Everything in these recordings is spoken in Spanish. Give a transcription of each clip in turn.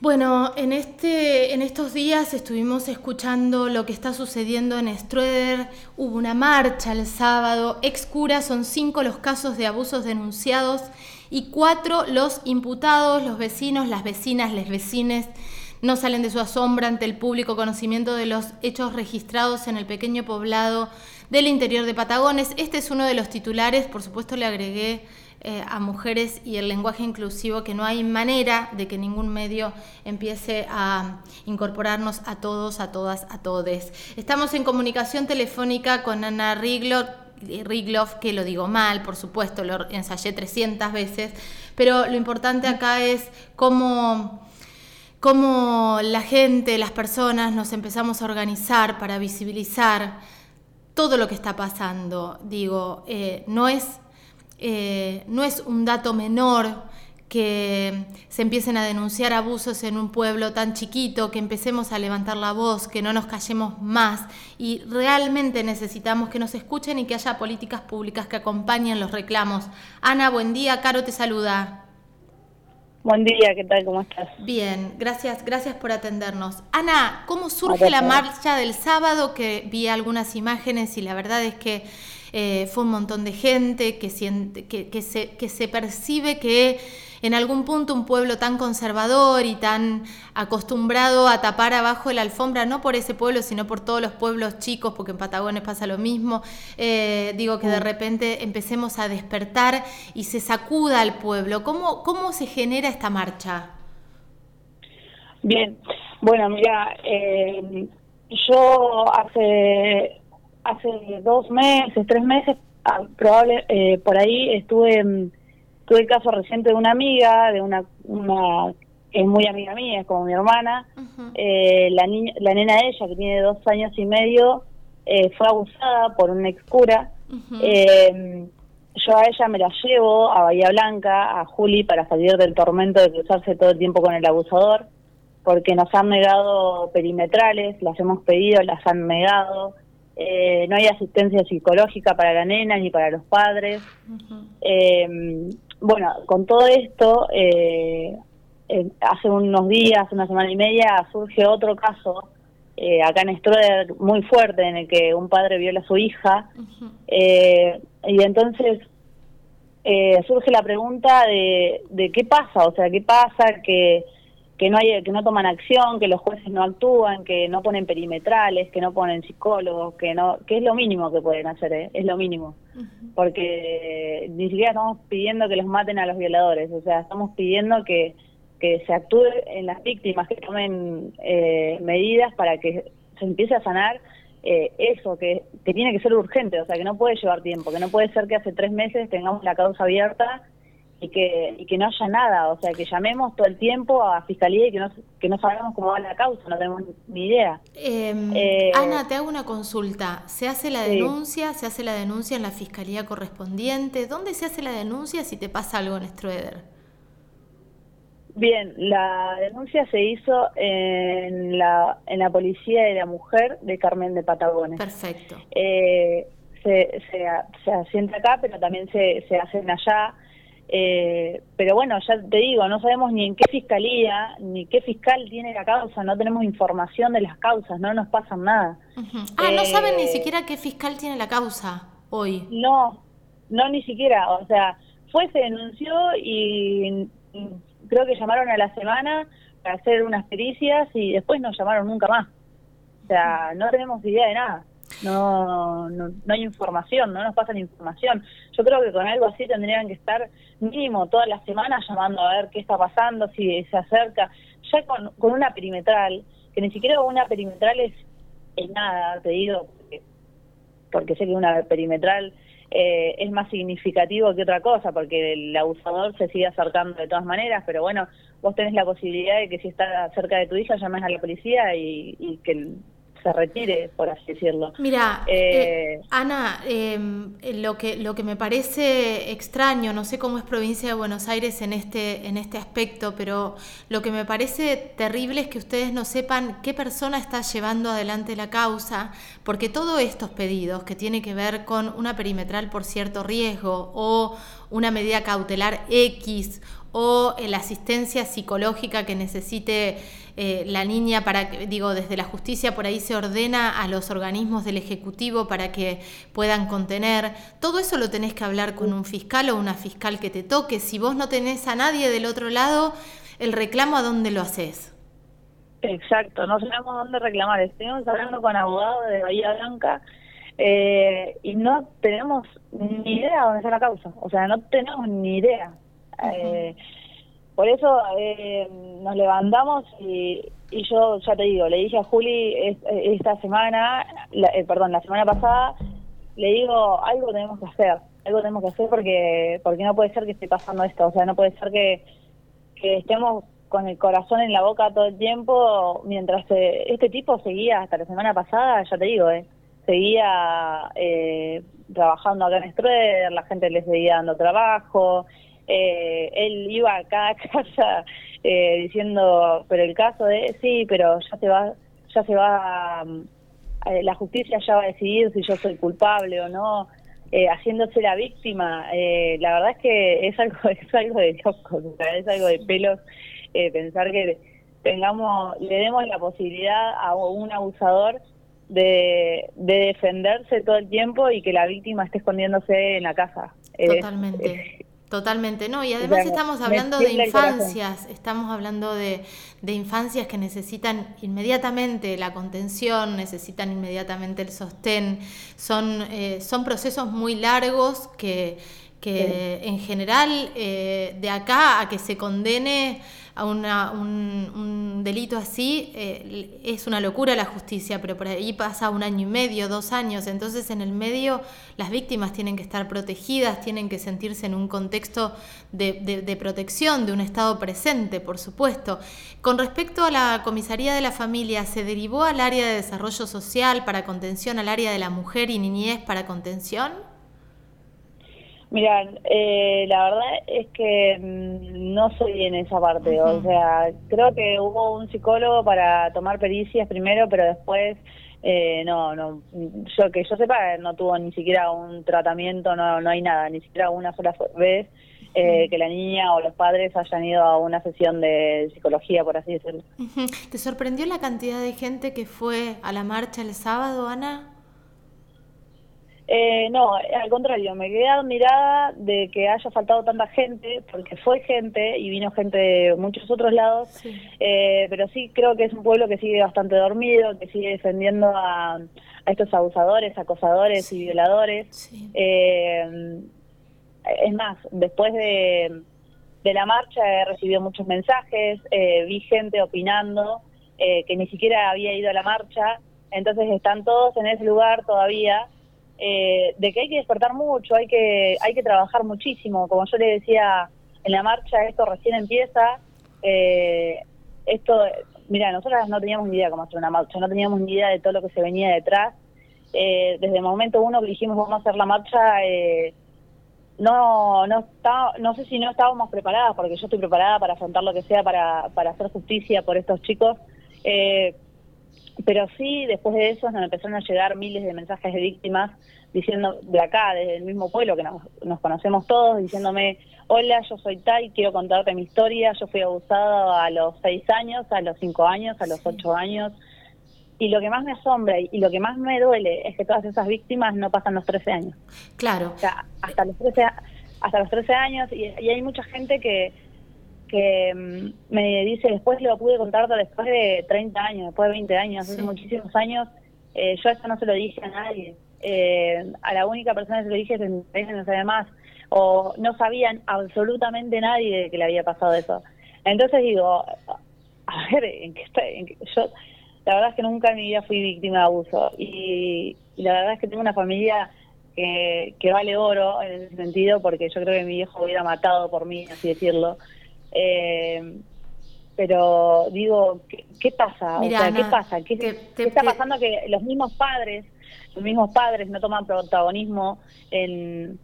Bueno, en, este, en estos días estuvimos escuchando lo que está sucediendo en Strueder. Hubo una marcha el sábado. Ex cura son cinco los casos de abusos denunciados y cuatro los imputados, los vecinos, las vecinas, les vecines no salen de su asombra ante el público conocimiento de los hechos registrados en el pequeño poblado del interior de Patagones. Este es uno de los titulares, por supuesto le agregué eh, a mujeres y el lenguaje inclusivo, que no hay manera de que ningún medio empiece a incorporarnos a todos, a todas, a todes. Estamos en comunicación telefónica con Ana Rigloff, Rigloff, que lo digo mal, por supuesto, lo ensayé 300 veces, pero lo importante acá es cómo cómo la gente, las personas nos empezamos a organizar para visibilizar todo lo que está pasando. Digo, eh, no, es, eh, no es un dato menor que se empiecen a denunciar abusos en un pueblo tan chiquito, que empecemos a levantar la voz, que no nos callemos más y realmente necesitamos que nos escuchen y que haya políticas públicas que acompañen los reclamos. Ana, buen día, Caro te saluda. Buen día, ¿qué tal? ¿Cómo estás? Bien, gracias, gracias por atendernos. Ana, ¿cómo surge la marcha del sábado? Que vi algunas imágenes y la verdad es que eh, fue un montón de gente que, siente, que, que, se, que se percibe que en algún punto un pueblo tan conservador y tan acostumbrado a tapar abajo de la alfombra, no por ese pueblo, sino por todos los pueblos chicos, porque en Patagones pasa lo mismo, eh, digo que de repente empecemos a despertar y se sacuda al pueblo. ¿Cómo, cómo se genera esta marcha? Bien, bueno, mira, eh, yo hace, hace dos meses, tres meses, ah, probable, eh, por ahí estuve Tuve el caso reciente de una amiga, de una, una es muy amiga mía, es como mi hermana. eh, la, niña, la nena de ella, que tiene dos años y medio, eh, fue abusada por una ex cura. eh, yo a ella me la llevo a Bahía Blanca, a Juli, para salir del tormento de cruzarse todo el tiempo con el abusador, porque nos han negado perimetrales, las hemos pedido, las han negado. Eh, no hay asistencia psicológica para la nena ni para los padres. eh, bueno, con todo esto, eh, hace unos días, una semana y media, surge otro caso eh, acá en Stroder muy fuerte en el que un padre viola a su hija. eh, y entonces eh, surge la pregunta de, de qué pasa, o sea, qué pasa que que no hay que no toman acción, que los jueces no actúan, que no ponen perimetrales, que no ponen psicólogos, que no que es lo mínimo que pueden hacer, ¿eh? es lo mínimo. Porque ni siquiera estamos pidiendo que los maten a los violadores, o sea, estamos pidiendo que que se actúe en las víctimas, que tomen eh, medidas para que se empiece a sanar eh, eso, que, que tiene que ser urgente, o sea, que no puede llevar tiempo, que no puede ser que hace tres meses tengamos la causa abierta y que, y que no haya nada, o sea, que llamemos todo el tiempo a Fiscalía y que no, que no sabemos cómo va la causa, no tenemos ni idea. Em, eh, Ana, te hago una consulta. ¿Se hace la denuncia? ¿Se hace la denuncia en la Fiscalía correspondiente? ¿Dónde se hace la denuncia si te pasa algo en Strueder? Bien, la denuncia se hizo en la, en la Policía de la Mujer de Carmen de Patagones. Perfecto. Eh, se, se, se asienta acá, pero también se, se hacen allá eh, pero bueno, ya te digo, no sabemos ni en qué fiscalía, ni qué fiscal tiene la causa, no tenemos información de las causas, no nos pasan nada. Ah, no saben ni eh, siquiera qué fiscal tiene la causa hoy. No, no ni siquiera, o sea, fue, se denunció y, y creo que llamaron a la semana para hacer unas pericias y después no llamaron nunca más. O sea, no tenemos idea de nada no, no, no hay información, no nos pasan información. Yo creo que con algo así tendrían que estar mínimo todas las semanas llamando a ver qué está pasando, si se acerca. Ya con, con una perimetral, que ni siquiera una perimetral es, es nada, te digo, porque, porque sé que una perimetral eh, es más significativo que otra cosa, porque el abusador se sigue acercando de todas maneras, pero bueno, vos tenés la posibilidad de que si está cerca de tu hija llames a la policía y, y que se retire, por así decirlo. Mira, eh, eh, Ana, em, lo, que, lo que me parece extraño, no sé cómo es provincia de Buenos Aires en este, en este aspecto, pero lo que me parece terrible es que ustedes no sepan qué persona está llevando adelante la causa, porque todos estos pedidos que tienen que ver con una perimetral por cierto riesgo o una medida cautelar X o la asistencia psicológica que necesite eh, la niña para que, digo, desde la justicia por ahí se ordena a los organismos del Ejecutivo para que puedan contener. Todo eso lo tenés que hablar con un fiscal o una fiscal que te toque. Si vos no tenés a nadie del otro lado, el reclamo a dónde lo haces. Exacto, no sabemos dónde reclamar. Estuvimos hablando con abogados de Bahía Blanca eh, y no tenemos ni idea de dónde está la causa. O sea, no tenemos ni idea. Eh, por eso eh, nos levantamos y, y, yo ya te digo, le dije a Juli esta semana, eh, perdón, la semana pasada, le digo, algo tenemos que hacer, algo tenemos que hacer porque porque no puede ser que esté pasando esto, o sea, no puede ser que, estemos con el corazón en la boca todo el tiempo mientras eh, este tipo seguía hasta la semana pasada, ya te digo, eh, seguía eh, trabajando acá en Strueder, la gente le seguía dando trabajo, eh, él iba a cada casa eh, diciendo, pero el caso de, sí, pero ya se va, ya se va, eh, la justicia ya va a decidir si yo soy culpable o no, eh, haciéndose la víctima. Eh, la verdad es que es algo, es algo de locos, es algo de pelos pensar que tengamos, le demos la posibilidad a un abusador de, de defenderse todo el tiempo y que la víctima esté escondiéndose en la casa. Totalmente. Totalmente, no, y además estamos hablando de infancias, estamos hablando de, de, infancias que necesitan inmediatamente la contención, necesitan inmediatamente el sostén, son, eh, son procesos muy largos que, que sí. en general eh, de acá a que se condene a una, un, delito así, eh, es una locura la justicia, pero por ahí pasa un año y medio, dos años, entonces en el medio las víctimas tienen que estar protegidas, tienen que sentirse en un contexto de, de, de protección, de un Estado presente, por supuesto. Con respecto a la comisaría de la familia, ¿se derivó al área de desarrollo social para contención, al área de la mujer y niñez para contención? Mira, eh, la verdad es que mmm, no soy en esa parte, uh -huh. o sea, creo que hubo un psicólogo para tomar pericias primero, pero después eh, no, no, yo que yo sepa no tuvo ni siquiera un tratamiento, no, no hay nada, ni siquiera una sola vez eh, que la niña o los padres hayan ido a una sesión de psicología, por así decirlo. Uh -huh. ¿Te sorprendió la cantidad de gente que fue a la marcha el sábado, Ana? Eh, no, al contrario, me quedé admirada de que haya faltado tanta gente, porque fue gente y vino gente de muchos otros lados, sí. Eh, pero sí creo que es un pueblo que sigue bastante dormido, que sigue defendiendo a, a estos abusadores, acosadores sí. y violadores. Sí. Eh, es más, después de, de, la marcha he recibido muchos mensajes, eh, vi gente opinando que ni siquiera había ido a la marcha, entonces están todos en ese lugar todavía eh, de que hay que despertar mucho, hay que hay que trabajar muchísimo. Como yo le decía en la marcha, esto recién empieza. Eh, esto, mira, nosotras no teníamos ni idea cómo hacer una marcha, no teníamos ni idea de todo lo que se venía detrás. Eh, desde el momento uno que dijimos vamos a hacer la marcha, eh, no no está, no sé si no estábamos preparadas, porque yo estoy preparada para afrontar lo que sea para, para hacer justicia por estos chicos. Eh, pero sí, después de eso nos empezaron a llegar miles de mensajes de víctimas diciendo de acá, desde el mismo pueblo que nos, nos conocemos todos, diciéndome, hola, yo soy Tai, quiero contarte mi historia, yo fui abusada a los seis años, a los cinco años, a los ocho años, y lo que más me asombra y lo que más me duele es que todas esas víctimas no pasan los 13 años. Claro. O sea, hasta los 13, hasta los 13 años, y, y hay mucha gente que que mm, me dice, después lo pude contar después de 30 años, después de 20 años, sí. hace muchísimos años, eh, yo esto no se lo dije a nadie. Eh, a la única persona que se lo dije es en no sabía más, o no sabían absolutamente nadie de que le había pasado eso. Entonces digo, a ver, ¿en qué está? En qué? Yo, la verdad es que nunca en mi vida fui víctima de abuso, y, y la verdad es que tengo una familia que, que vale oro en ese sentido, porque yo creo que mi viejo hubiera matado por mí, así decirlo. Eh, pero digo, ¿qué, qué pasa? Mirá, o sea, ¿qué pasa? ¿Qué, te, te, ¿qué está pasando que los mismos padres, los mismos padres no toman protagonismo en,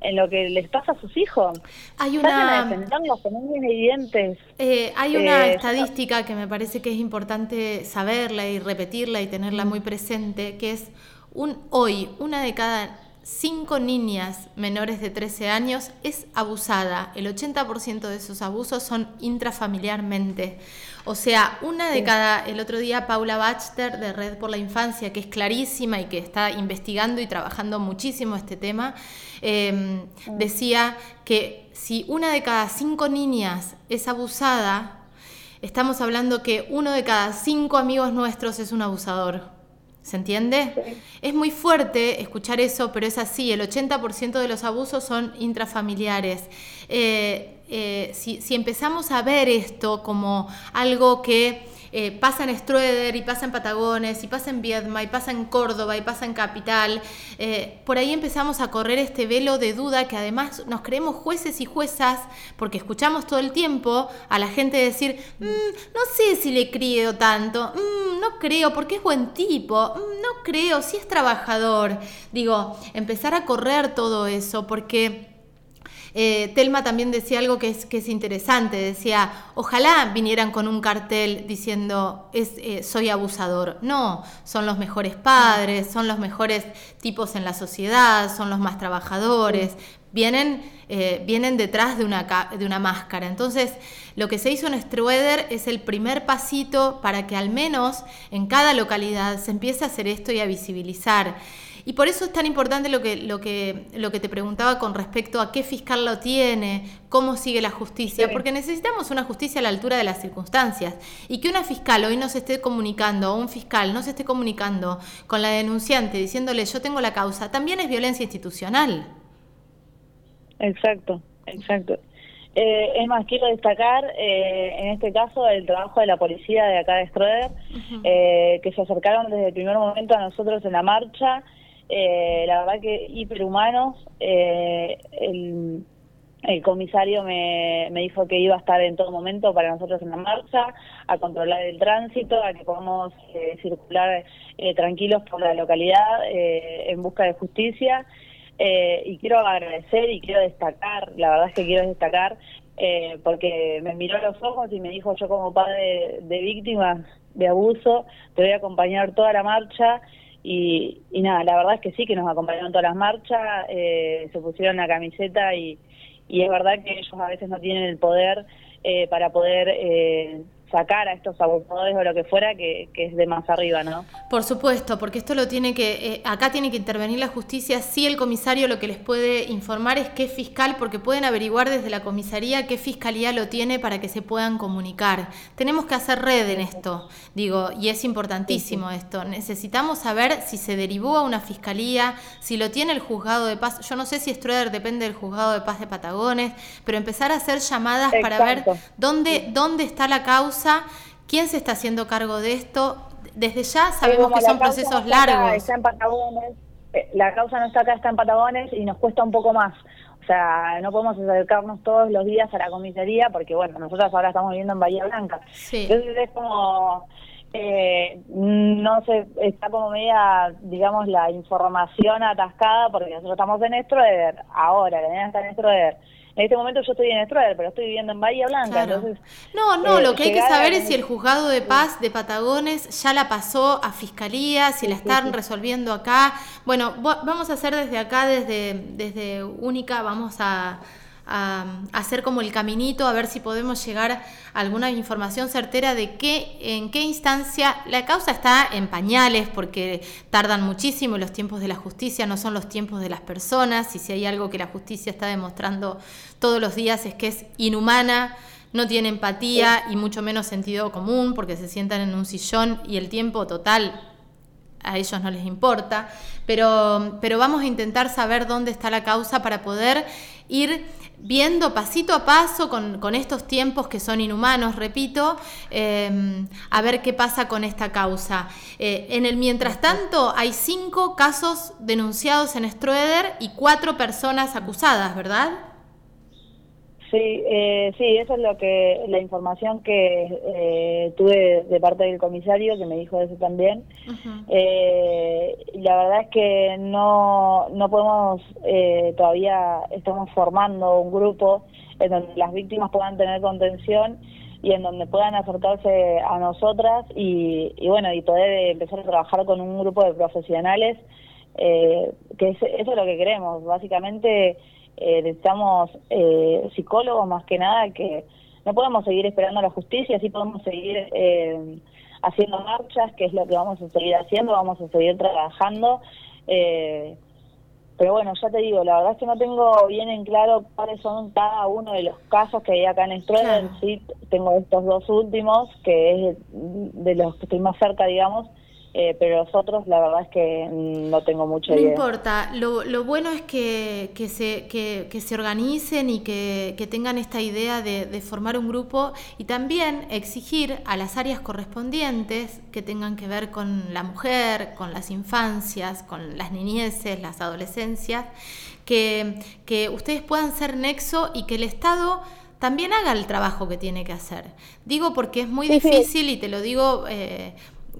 en lo que les pasa a sus hijos? Hay una defenderlos, bien evidentes. Eh, hay una eh, estadística que me parece que es importante saberla y repetirla y tenerla muy presente, que es un hoy una de cada cinco niñas menores de 13 años es abusada. El 80% de esos abusos son intrafamiliarmente. O sea, una de cada, el otro día Paula Bachter de Red por la Infancia, que es clarísima y que está investigando y trabajando muchísimo este tema, em, decía que si una de cada cinco niñas es abusada, estamos hablando que uno de cada cinco amigos nuestros es un abusador. ¿Se entiende? Es muy fuerte escuchar eso, pero es así. El 80% de los abusos son intrafamiliares. Eh, eh, si, si empezamos a ver esto como algo que eh, pasa en Strueder y pasa en Patagones y pasa en Viedma y pasa en Córdoba y pasa en Capital. Eh, por ahí empezamos a correr este velo de duda que además nos creemos jueces y juezas porque escuchamos todo el tiempo a la gente decir, mm, no sé si le creo tanto, mm, no creo porque es buen tipo, mm, no creo si es trabajador. Digo, empezar a correr todo eso porque... Eh, Telma también decía algo que es, que es interesante, decía, ojalá vinieran con un cartel diciendo, eh, soy abusador. No, son los mejores padres, son los mejores tipos en la sociedad, son los más trabajadores, vienen, eh, vienen detrás de una, de una máscara. Entonces, lo que se hizo en Strueder es el primer pasito para que al menos en cada localidad se empiece a hacer esto y a visibilizar. Y por eso es tan importante lo que, lo que, lo que te preguntaba con respecto a qué fiscal lo tiene, cómo sigue la justicia, porque necesitamos una justicia a la altura de las circunstancias. Y que una fiscal hoy no se esté comunicando, o un fiscal no se esté comunicando con la denunciante diciéndole yo tengo la causa, también es violencia institucional. Exacto, exacto. Eh, es más, quiero destacar eh, en este caso el trabajo de la policía de acá de Stroeder, eh, que se acercaron desde el primer momento a nosotros en la marcha, eh, la verdad que hiperhumanos. Eh, el, comisario me, me, dijo que iba a estar en todo momento para nosotros en la marcha, a controlar el tránsito, a que podamos eh, circular eh, tranquilos por la localidad en busca de justicia. y quiero agradecer y quiero destacar, la verdad es que quiero destacar, porque me miró a los ojos y me dijo yo como padre de víctimas de abuso, te voy a acompañar toda la marcha y, nada, la verdad es que sí, que nos acompañaron todas las marchas, eh, se pusieron la camiseta y, y es verdad que ellos a veces no tienen el poder eh, para poder eh, sacar a estos abusadores o lo que fuera que, es de más arriba, ¿no? Por supuesto, porque esto lo tiene que, eh, acá tiene que intervenir la justicia, sí el comisario lo que les puede informar es qué fiscal, porque pueden averiguar desde la comisaría qué fiscalía lo tiene para que se puedan comunicar. Tenemos que hacer red en esto, digo, y es importantísimo esto. Necesitamos saber si se derivó a una fiscalía, si lo tiene el juzgado de paz, yo no sé si Stroeder depende del juzgado de paz de Patagones, pero empezar a hacer llamadas para ver dónde, dónde está la causa ¿Quién se está haciendo cargo de esto? Desde ya sabemos que son procesos largos. está en Patagones, eh, la causa no está acá, está en Patagones y nos cuesta un poco más. O sea, no podemos acercarnos todos los días a la comisaría porque, bueno, nosotros ahora estamos viviendo en Bahía Blanca. Entonces es como, eh, no sé, está como media, digamos, la información atascada porque nosotros estamos en Estroeder, ahora, la niña está en Estroeder en este momento yo estoy en Estrueder, pero estoy viviendo en Bahía Blanca. Entonces, no, no, lo que hay que saber es si el juzgado de paz de Patagones ya la pasó a fiscalía, si la están resolviendo acá. Bueno, vamos a hacer desde acá, desde, desde Única, vamos a a, hacer como el caminito, a ver si podemos llegar a alguna información certera de qué, en qué instancia la causa está en pañales, porque tardan muchísimo y los tiempos de la justicia no son los tiempos de las personas, y si hay algo que la justicia está demostrando todos los días es que es inhumana, no tiene empatía y mucho menos sentido común, porque se sientan en un sillón y el tiempo total a ellos no les importa, pero, pero vamos a intentar saber dónde está la causa para poder ir viendo pasito a paso con, estos tiempos que son inhumanos, repito, em, a ver qué pasa con esta causa. Eh, en el mientras tanto, hay cinco casos denunciados en Stroeder y cuatro personas acusadas, ¿verdad? Sí, eh, sí, eso es lo que la información que eh, tuve de parte del comisario que me dijo eso también. eh, la verdad es que no no podemos eh, todavía estamos formando un grupo en donde las víctimas puedan tener contención y en donde puedan acercarse a nosotras y, y bueno y poder empezar a trabajar con un grupo de profesionales eh, que eso es lo que queremos. Básicamente eh, necesitamos eh, psicólogos más que nada que no podemos seguir esperando la justicia, sí podemos seguir eh, haciendo marchas, que es lo que vamos a seguir haciendo, vamos a seguir trabajando. Eh, pero bueno, ya te digo, la verdad es que no tengo bien en claro cuáles son cada uno de los casos que hay acá en Stroeder. Sí, tengo estos dos últimos, que es de los que estoy más cerca, digamos, eh, pero los otros la verdad es que no tengo mucha no idea. No importa, lo, lo, bueno es que, que se, que, que, se organicen y que, tengan esta idea de, de, formar un grupo y también exigir a las áreas correspondientes que tengan que ver con la mujer, con las infancias, con las niñeces, las adolescencias, que, que ustedes puedan ser nexo y que el Estado también haga el trabajo que tiene que hacer. Digo porque es muy sí, difícil sí. y te lo digo... Eh,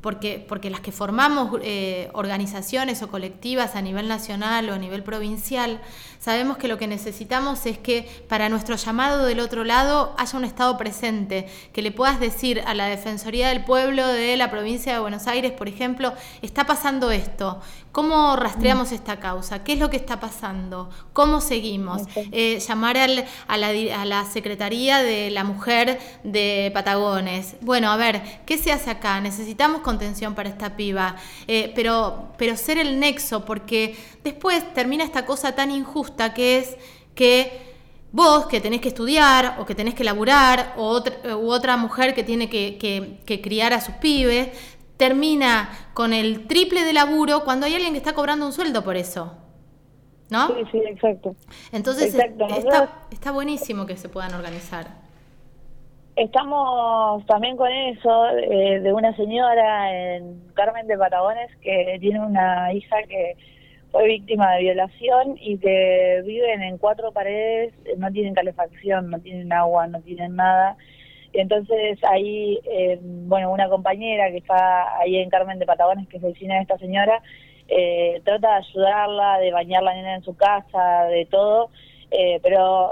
porque, porque las que formamos eh, organizaciones o colectivas a nivel nacional o a nivel provincial, sabemos que lo que necesitamos es que para nuestro llamado del otro lado haya un Estado presente, que le puedas decir a la Defensoría del Pueblo de la provincia de Buenos Aires, por ejemplo, está pasando esto, ¿cómo rastreamos esta causa? ¿Qué es lo que está pasando? ¿Cómo seguimos? Eh, llamar al, a, la, a la Secretaría de la Mujer de Patagones. Bueno, a ver, ¿qué se hace acá? Necesitamos contención para esta piba, eh, pero, pero ser el nexo, porque después termina esta cosa tan injusta que es que vos que tenés que estudiar o que tenés que laburar o otra, u otra mujer que tiene que, que, que criar a sus pibes, termina con el triple de laburo cuando hay alguien que está cobrando un sueldo por eso. ¿No? Sí, sí, exacto. Entonces exacto. Está, está buenísimo que se puedan organizar. Estamos también con eso eh, de una señora en Carmen de Patagones que tiene una hija que fue víctima de violación y que viven en cuatro paredes, no tienen calefacción, no tienen agua, no tienen nada. Entonces ahí, eh, bueno, una compañera que está ahí en Carmen de Patagones, que es vecina de esta señora, eh, trata de ayudarla, de bañar la nena en su casa, de todo, eh, pero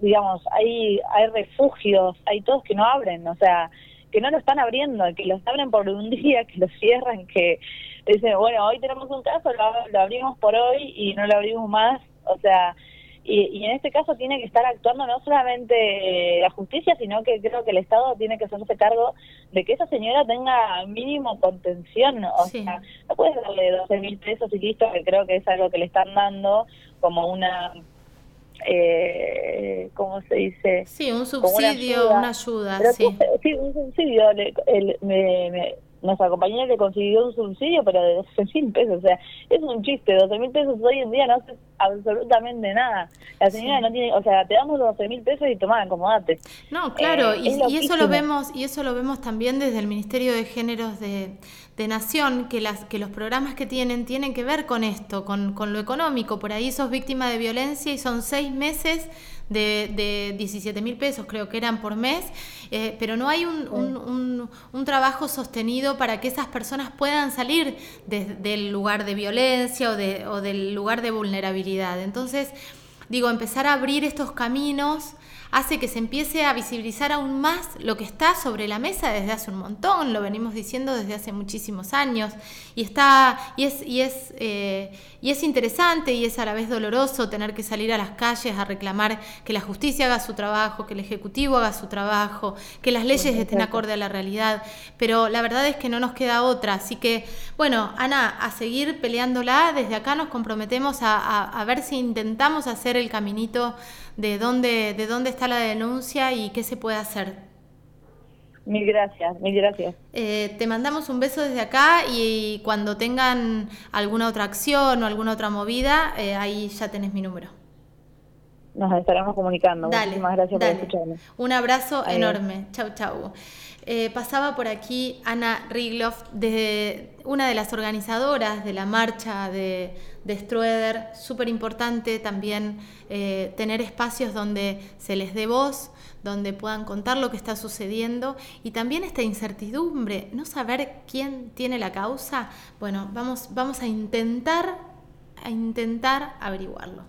digamos, hay, hay refugios, hay todos que no abren, o sea, que no lo están abriendo, que los abren por un día, que los cierran, que dicen, bueno, hoy tenemos un caso, lo, lo abrimos por hoy y no lo abrimos más, o sea, y, y, en este caso tiene que estar actuando no solamente la justicia, sino que creo que el Estado tiene que hacerse cargo de que esa señora tenga mínimo contención. O sí. sea, no puedes darle 12 mil pesos y listo, que creo que es algo que le están dando como una eh, ¿cómo se dice? Sí, un subsidio, una ayuda, una ayuda sí. sí. un subsidio. Le, el, me, me, nuestra compañera le consiguió un subsidio, pero de 12 mil pesos. O sea, es un chiste. 12 mil pesos hoy en día no hace absolutamente nada. La señora sí. no tiene, o sea, te damos 12 mil pesos y tomá, acomodate. No, claro, eh, y, y eso lo vemos y eso lo vemos también desde el Ministerio de Géneros de, de Nación, que, las, que los programas que tienen tienen que ver con esto, con, con lo económico. Por ahí sos víctima de violencia y son seis meses de, de 17 mil pesos, creo que eran por mes, eh, pero no hay un, un, un, un, trabajo sostenido para que esas personas puedan salir de, del lugar de violencia o, de, o del lugar de vulnerabilidad. Entonces, digo, empezar a abrir estos caminos hace que se empiece a visibilizar aún más lo que está sobre la mesa desde hace un montón, lo venimos diciendo desde hace muchísimos años, y está, y es, y es, eh, y es interesante y es a la vez doloroso tener que salir a las calles a reclamar que la justicia haga su trabajo, que el Ejecutivo haga su trabajo, que las leyes estén acorde a la realidad, pero la verdad es que no nos queda otra, así que, bueno, Ana, a seguir peleándola, desde acá nos comprometemos a, a, a ver si intentamos hacer el caminito de dónde, de dónde está la denuncia y qué se puede hacer. Mil gracias, mil gracias. Eh, te mandamos un beso desde acá y cuando tengan alguna otra acción o alguna otra movida, eh, ahí ya tenés mi número. Nos estaremos comunicando. Dale, Muchísimas gracias dale. por escucharme. Un abrazo Adiós. enorme. Chau, chau. Eh, pasaba por aquí Ana Rigloff, de una de las organizadoras de la marcha de, de Stroeder. Súper importante también eh, tener espacios donde se les dé voz, donde puedan contar lo que está sucediendo y también esta incertidumbre, no saber quién tiene la causa. Bueno, vamos, vamos a intentar, a intentar averiguarlo.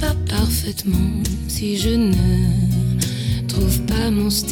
Pas parfaitement si je ne trouve pas mon style.